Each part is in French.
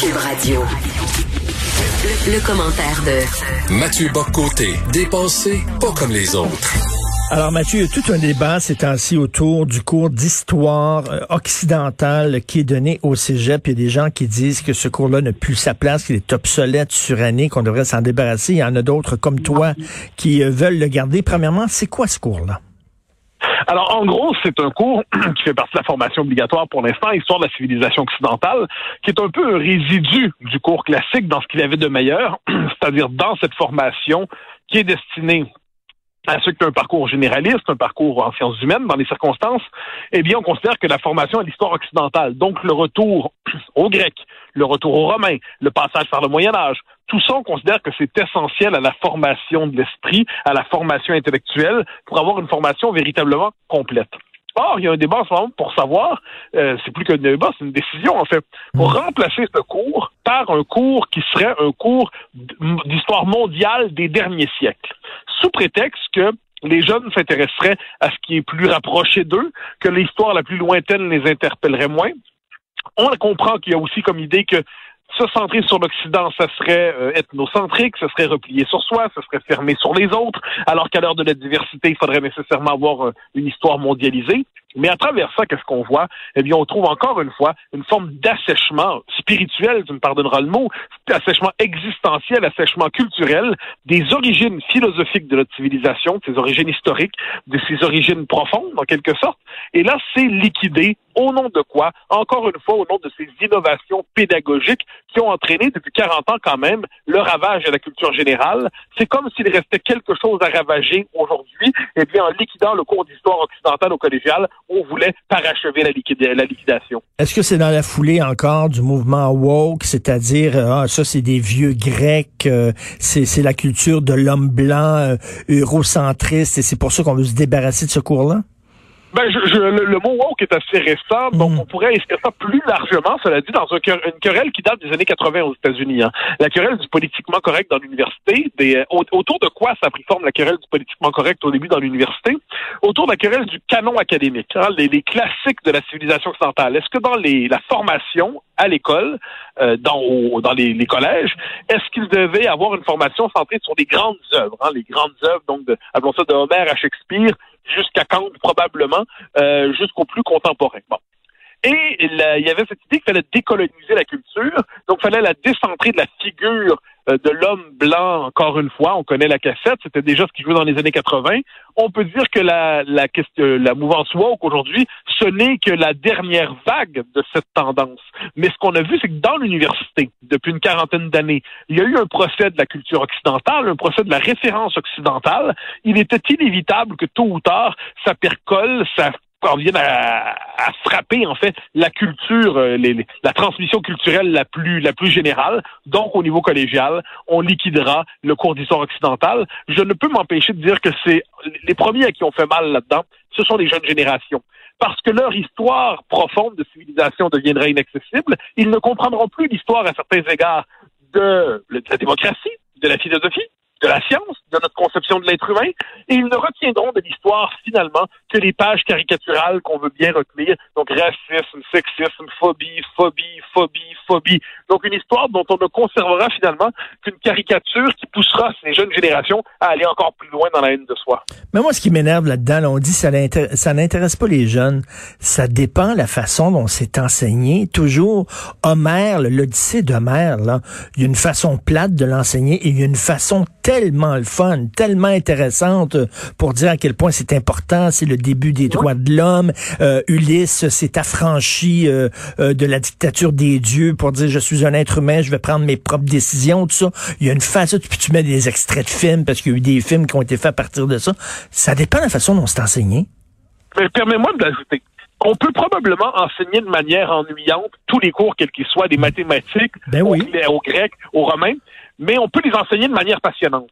Cube Radio. Le, le commentaire de Mathieu Boccoté, dépensé pas comme les autres. Alors Mathieu, il y a tout un débat ces temps-ci autour du cours d'histoire euh, occidentale qui est donné au cégep. Il y a des gens qui disent que ce cours-là n'a plus sa place, qu'il est obsolète, suranné, qu'on devrait s'en débarrasser. Il y en a d'autres comme toi qui euh, veulent le garder. Premièrement, c'est quoi ce cours-là? Alors, en gros, c'est un cours qui fait partie de la formation obligatoire pour l'instant, Histoire de la civilisation occidentale, qui est un peu un résidu du cours classique dans ce qu'il avait de meilleur, c'est-à-dire dans cette formation qui est destinée à ceux qui ont un parcours généraliste, un parcours en sciences humaines, dans les circonstances, eh bien, on considère que la formation à l'histoire occidentale, donc le retour au grec, le retour au romain, le passage par le Moyen Âge, tout ça, on considère que c'est essentiel à la formation de l'esprit, à la formation intellectuelle, pour avoir une formation véritablement complète. Or, il y a un débat en ce moment pour savoir, euh, c'est plus qu'un débat, c'est une décision en fait, pour remplacer ce cours par un cours qui serait un cours d'histoire mondiale des derniers siècles, sous prétexte que les jeunes s'intéresseraient à ce qui est plus rapproché d'eux, que l'histoire la plus lointaine les interpellerait moins. On comprend qu'il y a aussi comme idée que se centrer sur l'Occident, ça serait euh, ethnocentrique, ça serait replié sur soi, ça serait fermé sur les autres, alors qu'à l'heure de la diversité, il faudrait nécessairement avoir euh, une histoire mondialisée. Mais à travers ça, qu'est-ce qu'on voit? Eh bien, on trouve encore une fois une forme d'assèchement spirituel, tu me pardonneras le mot, assèchement existentiel, assèchement culturel des origines philosophiques de notre civilisation, de ses origines historiques, de ses origines profondes, en quelque sorte. Et là, c'est liquidé au nom de quoi? Encore une fois, au nom de ces innovations pédagogiques qui ont entraîné depuis 40 ans quand même le ravage de la culture générale. C'est comme s'il restait quelque chose à ravager aujourd'hui. Eh bien, en liquidant le cours d'histoire occidentale au collégial, on voulait parachever la, liquidation. Est-ce que c'est dans la foulée encore du mouvement woke, c'est-à-dire, ah, ça c'est des vieux grecs, euh, c'est la culture de l'homme blanc euh, eurocentriste et c'est pour ça qu'on veut se débarrasser de ce cours-là? Ben, je, je, le, mot woke est assez récent, donc mm. on pourrait inscrire ça plus largement, cela dit, dans un, une querelle qui date des années 80 aux États-Unis. Hein. La querelle du politiquement correct dans l'université, des, euh, autour de quoi ça a pris forme la querelle du politiquement correct au début dans l'université? Autour de la querelle du canon académique, hein, les, les, classiques de la civilisation occidentale. Est-ce que dans les, la formation à l'école, euh, dans, dans les, les collèges, est-ce qu'ils devaient avoir une formation centrée sur des grandes œuvres, hein, les grandes œuvres, donc de, appelons ça de Homer à Shakespeare, jusqu'à Kant probablement, euh, jusqu'au plus contemporain. Et il y avait cette idée qu'il fallait décoloniser la culture, donc il fallait la décentrer de la figure euh, de l'homme blanc, encore une fois, on connaît la cassette, c'était déjà ce qui jouait dans les années 80. On peut dire que la, la, la mouvance woke aujourd'hui, ce n'est que la dernière vague de cette tendance. Mais ce qu'on a vu, c'est que dans l'université, depuis une quarantaine d'années, il y a eu un procès de la culture occidentale, un procès de la référence occidentale. Il était inévitable que tôt ou tard, ça percole, ça parviennent à, à, frapper en fait la culture, euh, les, la transmission culturelle la plus la plus générale. Donc au niveau collégial, on liquidera le cours d'histoire occidentale. Je ne peux m'empêcher de dire que c'est les premiers à qui on fait mal là-dedans, ce sont les jeunes générations. Parce que leur histoire profonde de civilisation deviendrait inaccessible, ils ne comprendront plus l'histoire à certains égards de la démocratie, de la philosophie, de la science, de notre conception de l'être humain, et ils ne retiendront de l'histoire finalement que les pages caricaturales qu'on veut bien retenir, donc racisme, sexisme, phobie, phobie, phobie, phobie. Donc une histoire dont on ne conservera finalement qu'une caricature qui poussera ces jeunes générations à aller encore plus loin dans la haine de soi. Mais moi, ce qui m'énerve là-dedans, on dit ça ça n'intéresse pas les jeunes. Ça dépend la façon dont c'est enseigné. Toujours, Homère, l'Odyssée d'Homère, là, il y a une façon plate de l'enseigner et il y a une façon tellement le fun, tellement intéressante pour dire à quel point c'est important, c'est le début des droits de l'homme. Euh, Ulysse s'est affranchi euh, euh, de la dictature des dieux pour dire je suis un être humain, je vais prendre mes propres décisions, tout ça. Il y a une phase, puis tu mets des extraits de films parce qu'il y a eu des films qui ont été faits à partir de ça. Ça dépend de la façon dont c'est enseigné. Mais permets-moi de l'ajouter. On peut probablement enseigner de manière ennuyante tous les cours, quels qu'ils soient, des mathématiques, ben oui. au, au grec, au romain, mais on peut les enseigner de manière passionnante.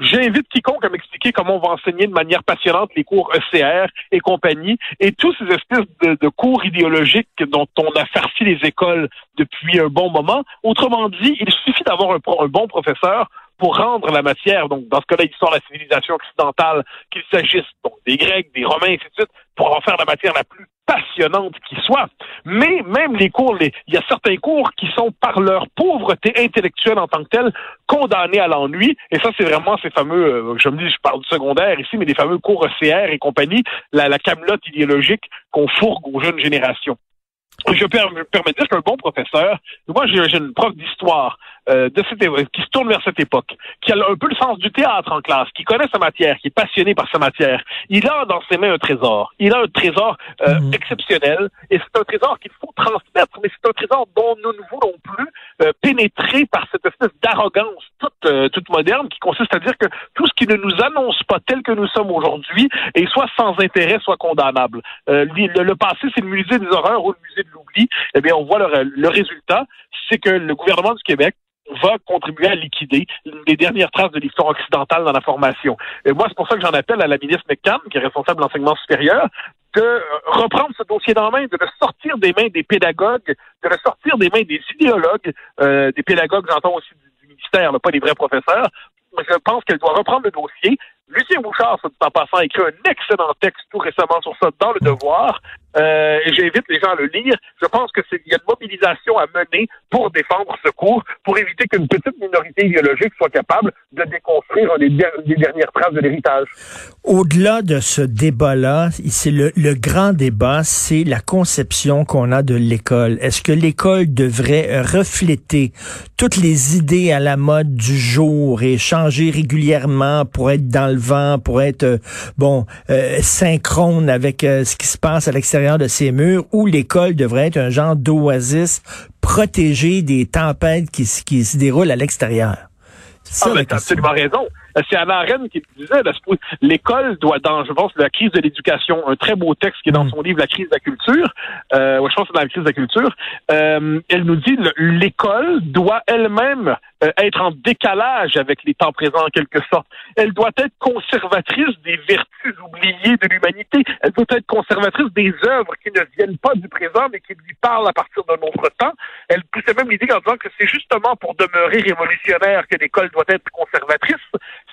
J'invite quiconque à m'expliquer comment on va enseigner de manière passionnante les cours ECR et compagnie et tous ces espèces de, cours idéologiques dont on a farci les écoles depuis un bon moment. Autrement dit, il suffit d'avoir un, bon professeur pour rendre la matière, donc dans ce cas-là, histoire de la civilisation occidentale, qu'il s'agisse donc des Grecs, des Romains, ainsi de suite, pour en faire la matière la plus passionnante qui soit. Mais même les cours, il y a certains cours qui sont par leur pauvreté intellectuelle en tant que telle condamnés à l'ennui. Et ça, c'est vraiment ces fameux, euh, je me dis, je parle du secondaire ici, mais des fameux cours ECR et compagnie, la, la camelote idéologique qu'on fourgue aux jeunes générations. Je me permets de dire qu'un bon professeur, moi j'ai une prof d'histoire euh, de cette qui se tourne vers cette époque, qui a un peu le sens du théâtre en classe, qui connaît sa matière, qui est passionné par sa matière. Il a dans ses mains un trésor. Il a un trésor euh, mhm. exceptionnel et c'est un trésor qu'il faut transmettre, mais c'est un trésor dont nous ne voulons plus euh, pénétrer par cette espèce d'arrogance toute, toute moderne qui consiste à dire que tout ce qui ne nous annonce pas tel que nous sommes aujourd'hui est soit sans intérêt, soit condamnable. Le, le, passé, c'est le musée des horreurs ou le musée de l'oubli. Eh bien, on voit le, le résultat, c'est que le gouvernement du Québec va contribuer à liquider les dernières traces de l'histoire occidentale dans la formation. Et moi, c'est pour ça que j'en appelle à la ministre McCann, qui est responsable de l'enseignement supérieur, de euh, reprendre ce dossier dans la main, de le sortir des mains des pédagogues, de le sortir des mains des idéologues, euh, des pédagogues, j'entends aussi du, ministère, pas des vrais professeurs. Je pense qu'elle doit reprendre le dossier, Lucien Bouchard, en passant, a écrit un excellent texte tout récemment sur ça dans Le Devoir. Euh, et j'invite les gens à le lire. Je pense que c'est il y a une mobilisation à mener pour défendre ce cours, pour éviter qu'une petite minorité idéologique soit capable de déconstruire les, dernières traces de l'héritage. Au-delà de ce débat-là, c'est le, le grand débat, c'est la conception qu'on a de l'école. Est-ce que l'école devrait refléter toutes les idées à la mode du jour et changer régulièrement pour être dans le vent, pour être euh, bon euh, synchrone avec euh, ce qui se passe à l'extérieur de ces murs où l'école devrait être un genre d'oasis protégé des tempêtes qui, qui se déroulent à l'extérieur. Ah, ben, absolument raison. C'est Anna Arendt qui disait, l'école doit, dans, je pense, la crise de l'éducation, un très beau texte qui est dans mm. son livre La crise de la culture, euh, je pense que c'est dans la crise de la culture, euh, elle nous dit, l'école doit elle-même euh, être en décalage avec les temps présents en quelque sorte. Elle doit être conservatrice des vertus oubliées de l'humanité. Elle doit être conservatrice des œuvres qui ne viennent pas du présent, mais qui lui parlent à partir d'un autre temps. Elle poussait même l'idée en disant que c'est justement pour demeurer révolutionnaire que l'école doit être conservatrice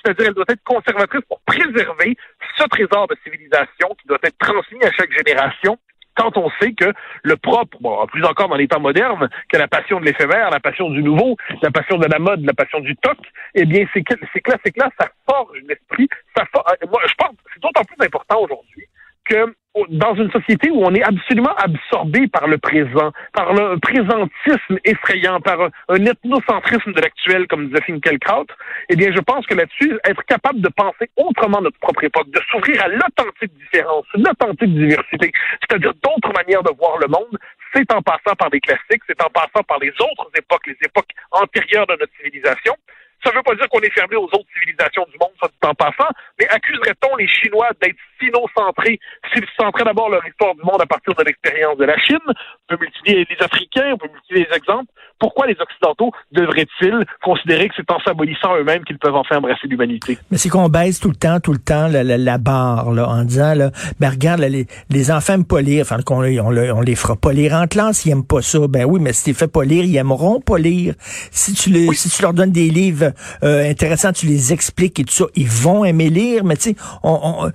c'est-à-dire elle doit être conservatrice pour préserver ce trésor de civilisation qui doit être transmis à chaque génération quand on sait que le propre, bon, plus encore dans les temps modernes, que la passion de l'éphémère, la passion du nouveau, la passion de la mode, la passion du toc, eh bien, c'est que, c'est là, c'est là, ça forge l'esprit, ça forge, euh, moi, je pense, c'est d'autant plus important aujourd'hui que dans une société où on est absolument absorbé par le présent, par le présentisme effrayant, par un, ethnocentrisme de l'actuel, comme disait Finkielkraut, eh bien, je pense que là-dessus, être capable de penser autrement notre propre époque, de s'ouvrir à l'authentique différence, l'authentique diversité, c'est-à-dire d'autres manières de voir le monde, c'est en passant par des classiques, c'est en passant par les autres époques, les époques antérieures de notre civilisation. Ça ne veut pas dire qu'on est fermé aux autres civilisations du monde, ça tout en passant, mais accuserait-on les Chinois d'être sino-centrés s'ils centraient d'abord leur histoire du monde à partir de l'expérience de la Chine? On peut multiplier les Africains, on peut multiplier les exemples. Pourquoi les Occidentaux devraient-ils considérer que c'est en s'abolissant eux-mêmes qu'ils peuvent enfin embrasser l'humanité? Mais c'est qu'on baisse tout le temps, tout le temps la, la, barre là, en disant, là, ben regarde, les, les enfants aiment pas lire, enfin, on, on, on, les fera pas lire en classe, ils aiment pas ça. Ben oui, mais si tu fais pas lire, ils aimeront pas lire. Si tu, les, si tu leur donnes des livres euh, intéressants, tu les expliques et tout ça, ils vont aimer lire, mais tu sais, on,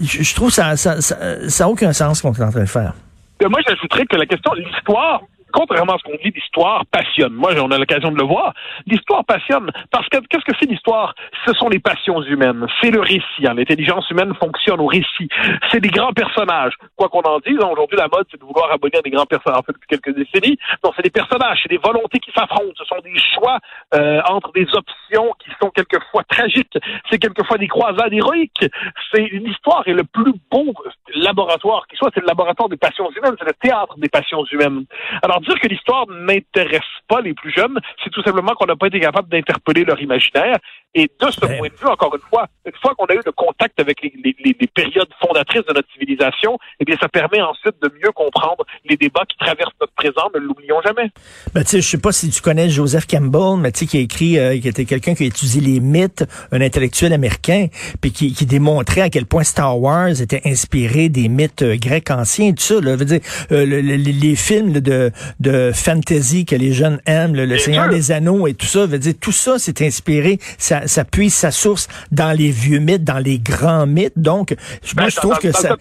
je trouve ça ça, ça, ça aucun sens qu'on est en train de faire. Moi, j'ajouterais que la question l'histoire contrairement à ce qu'on dit, l'histoire passionne. Moi, on a l'occasion de le voir. L'histoire passionne parce que qu'est-ce que c'est l'histoire? Ce sont les passions humaines. C'est le récit. Hein. L'intelligence humaine fonctionne au récit. C'est des grands personnages. Quoi qu'on en dise, hein, aujourd'hui, la mode, c'est de vouloir abonner des grands personnages. En fait, depuis quelques décennies, non, c'est des personnages, c'est des volontés qui s'affrontent. Ce sont des choix euh, entre des options qui sont quelquefois tragiques. C'est quelquefois des croisades héroïques. C'est l'histoire est le plus beau laboratoire qui soit. C'est le laboratoire des passions humaines. C'est le théâtre des passions humaines. Alors dire que l'histoire n'intéresse pas les plus jeunes, c'est tout simplement qu'on n'a pas été capable d'interpeller leur imaginaire. Et de ce point de vue, encore une fois, une fois qu'on a eu le contact avec les, périodes fondatrices de notre civilisation, eh bien, ça permet ensuite de mieux comprendre les débats qui traversent notre présent. Ne l'oublions jamais. Ben, tu sais, je sais pas si tu connais Joseph Campbell, mais tu sais, qui a écrit, euh, qui était quelqu'un qui a étudié les mythes, un intellectuel américain, puis qui, démontrait à quel point Star Wars était inspiré des mythes euh, grecs anciens, tout ça. Là, veut dire, euh, les films de, de fantasy que les jeunes M, le, Seigneur des Anneaux et tout ça, veut dire tout ça c'est inspiré, ça, ça puise sa source dans les vieux mythes, dans les grands mythes. Donc, moi, je trouve que ça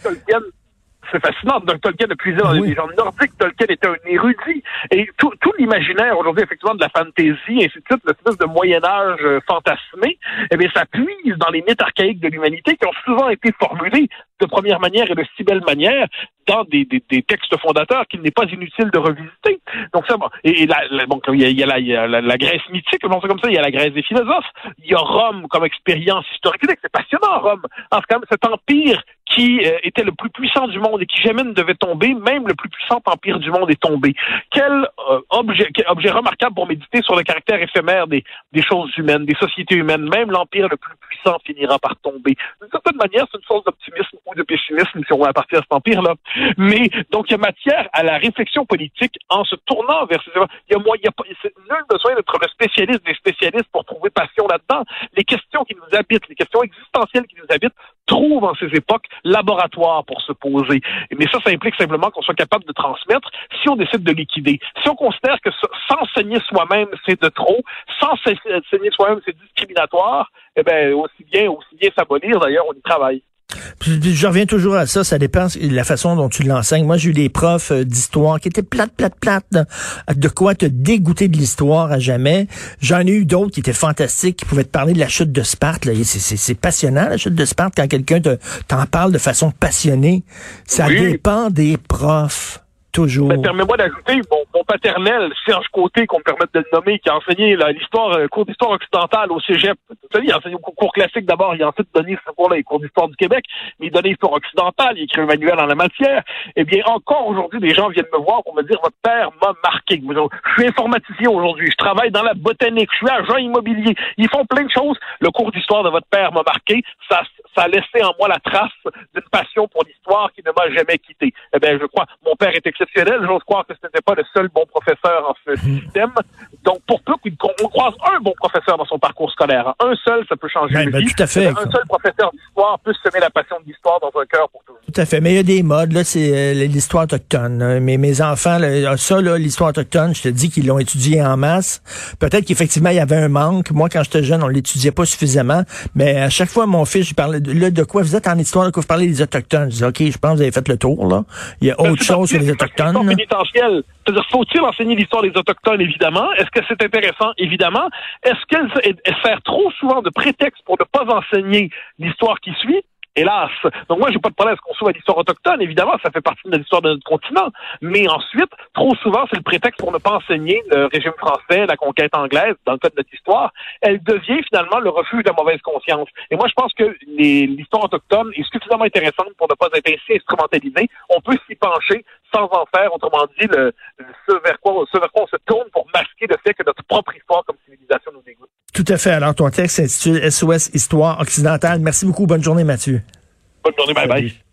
c'est fascinant. Donc, Tolkien a puisé dans les légendes nordiques. Tolkien était un érudit. Et tout, tout l'imaginaire aujourd'hui, effectivement, de la fantaisie, ainsi de suite, l'espèce de Moyen-Âge euh, fantasmé, eh bien, ça puise dans les mythes archaïques de l'humanité qui ont souvent été formulés de première manière et de si belle manière dans des, des, des textes fondateurs qu'il n'est pas inutile de revisiter. Donc ça, bon, et, la, bon, il y a, il y a, la, il y a la, Grèce mythique, on comme ça, il y a la Grèce des philosophes, il y a Rome comme expérience historique. C'est passionnant, Rome. En tout cas, cet empire qui euh, était le plus puissant du monde et qui jamais ne devait tomber, même le plus puissant empire du monde est tombé. Quel euh, objet, objet remarquable pour méditer sur le caractère éphémère des, des choses humaines, des sociétés humaines. Même l'empire le plus puissant finira par tomber. D'une certaine manière, c'est une source d'optimisme ou de pessimisme si on va partir de cet empire-là. Mais donc il y a matière à la réflexion politique en se tournant vers ces il y a, il y a nul besoin d'être le spécialiste des spécialistes pour trouver passion là-dedans. Les questions qui nous habitent, les questions existentielles qui nous habitent, trouvent en ces époques laboratoire pour se poser. Mais ça, ça implique simplement qu'on soit capable de transmettre si on décide de liquider. Si on considère que s'enseigner soi-même, c'est de trop, s'enseigner soi-même, c'est discriminatoire, eh bien, aussi bien, aussi bien s'abolir, d'ailleurs, on y travaille. Je reviens toujours à ça, ça dépend de la façon dont tu l'enseignes. Moi, j'ai eu des profs euh, d'histoire qui étaient plates, plates, plates, de quoi te dégoûter de l'histoire à jamais. J'en ai eu d'autres qui étaient fantastiques, qui pouvaient te parler de la chute de Sparte. C'est passionnant, la chute de Sparte, quand quelqu'un t'en parle de façon passionnée. Ça dépend des profs. Toujours. Ben, permets-moi d'ajouter mon, mon, paternel, Serge Côté, qu'on me permette de le nommer, qui a enseigné l'histoire, euh, cours d'histoire occidentale au cégep. Tu il a enseigné au cours classique d'abord, il a ensuite donné ce cours-là, les cours d'histoire du Québec, mais il donnait l'histoire occidentale, il écrit un manuel en la matière. Eh bien, encore aujourd'hui, des gens viennent me voir pour me dire, votre père m'a marqué. Je suis informaticien aujourd'hui, je travaille dans la botanique, je suis agent immobilier. Ils font plein de choses. Le cours d'histoire de votre père m'a marqué. Ça, ça a laissé en moi la trace d'une passion pour l'histoire qui ne m'a jamais quitté. Eh bien, je crois, mon père est exceptionnel. J'ose croire que ce n'était pas le seul bon professeur en ce hmm. système. Donc, pour peu qu'on croise un bon professeur dans son parcours scolaire, un seul, ça peut changer ben, ben, Tout à fait. Un seul professeur d'histoire peut semer la passion de l'histoire dans un cœur pour toujours. Tout à fait. Mais il y a des modes, là, c'est euh, l'histoire autochtone. Mais mes enfants, là, ça, là, l'histoire autochtone, je te dis qu'ils l'ont étudié en masse. Peut-être qu'effectivement, il y avait un manque. Moi, quand j'étais jeune, on l'étudiait pas suffisamment. Mais à chaque fois, mon fils, je parlais de, là, de quoi vous êtes en histoire, de quoi vous parlez des Autochtones. Je dis, OK, je pense que vous avez fait le tour, là. Il y a autre chose sur les Autochtones. C'est-à-dire, faut-il enseigner l'histoire des Autochtones, évidemment? Est-ce que c'est intéressant? Évidemment. Est-ce qu'elle sert trop souvent de prétexte pour ne pas enseigner l'histoire qui suit? Hélas. Donc moi, j'ai pas de problème à ce qu'on soit l'histoire autochtone. Évidemment, ça fait partie de l'histoire de notre continent. Mais ensuite, trop souvent, c'est le prétexte pour ne pas enseigner le régime français, la conquête anglaise, dans le cas de notre histoire. Elle devient finalement le refuge de la mauvaise conscience. Et moi, je pense que l'histoire autochtone est suffisamment intéressante pour ne pas être ainsi instrumentalisée. On peut s'y pencher sans en faire, autrement dit, le, ce, vers quoi, ce vers quoi on se tourne pour masquer le fait que notre propre histoire comme civilisation nous dégoûte. Tout à fait. Alors, ton texte s'intitule SOS Histoire occidentale. Merci beaucoup. Bonne journée, Mathieu. Bonne journée. Bye bye.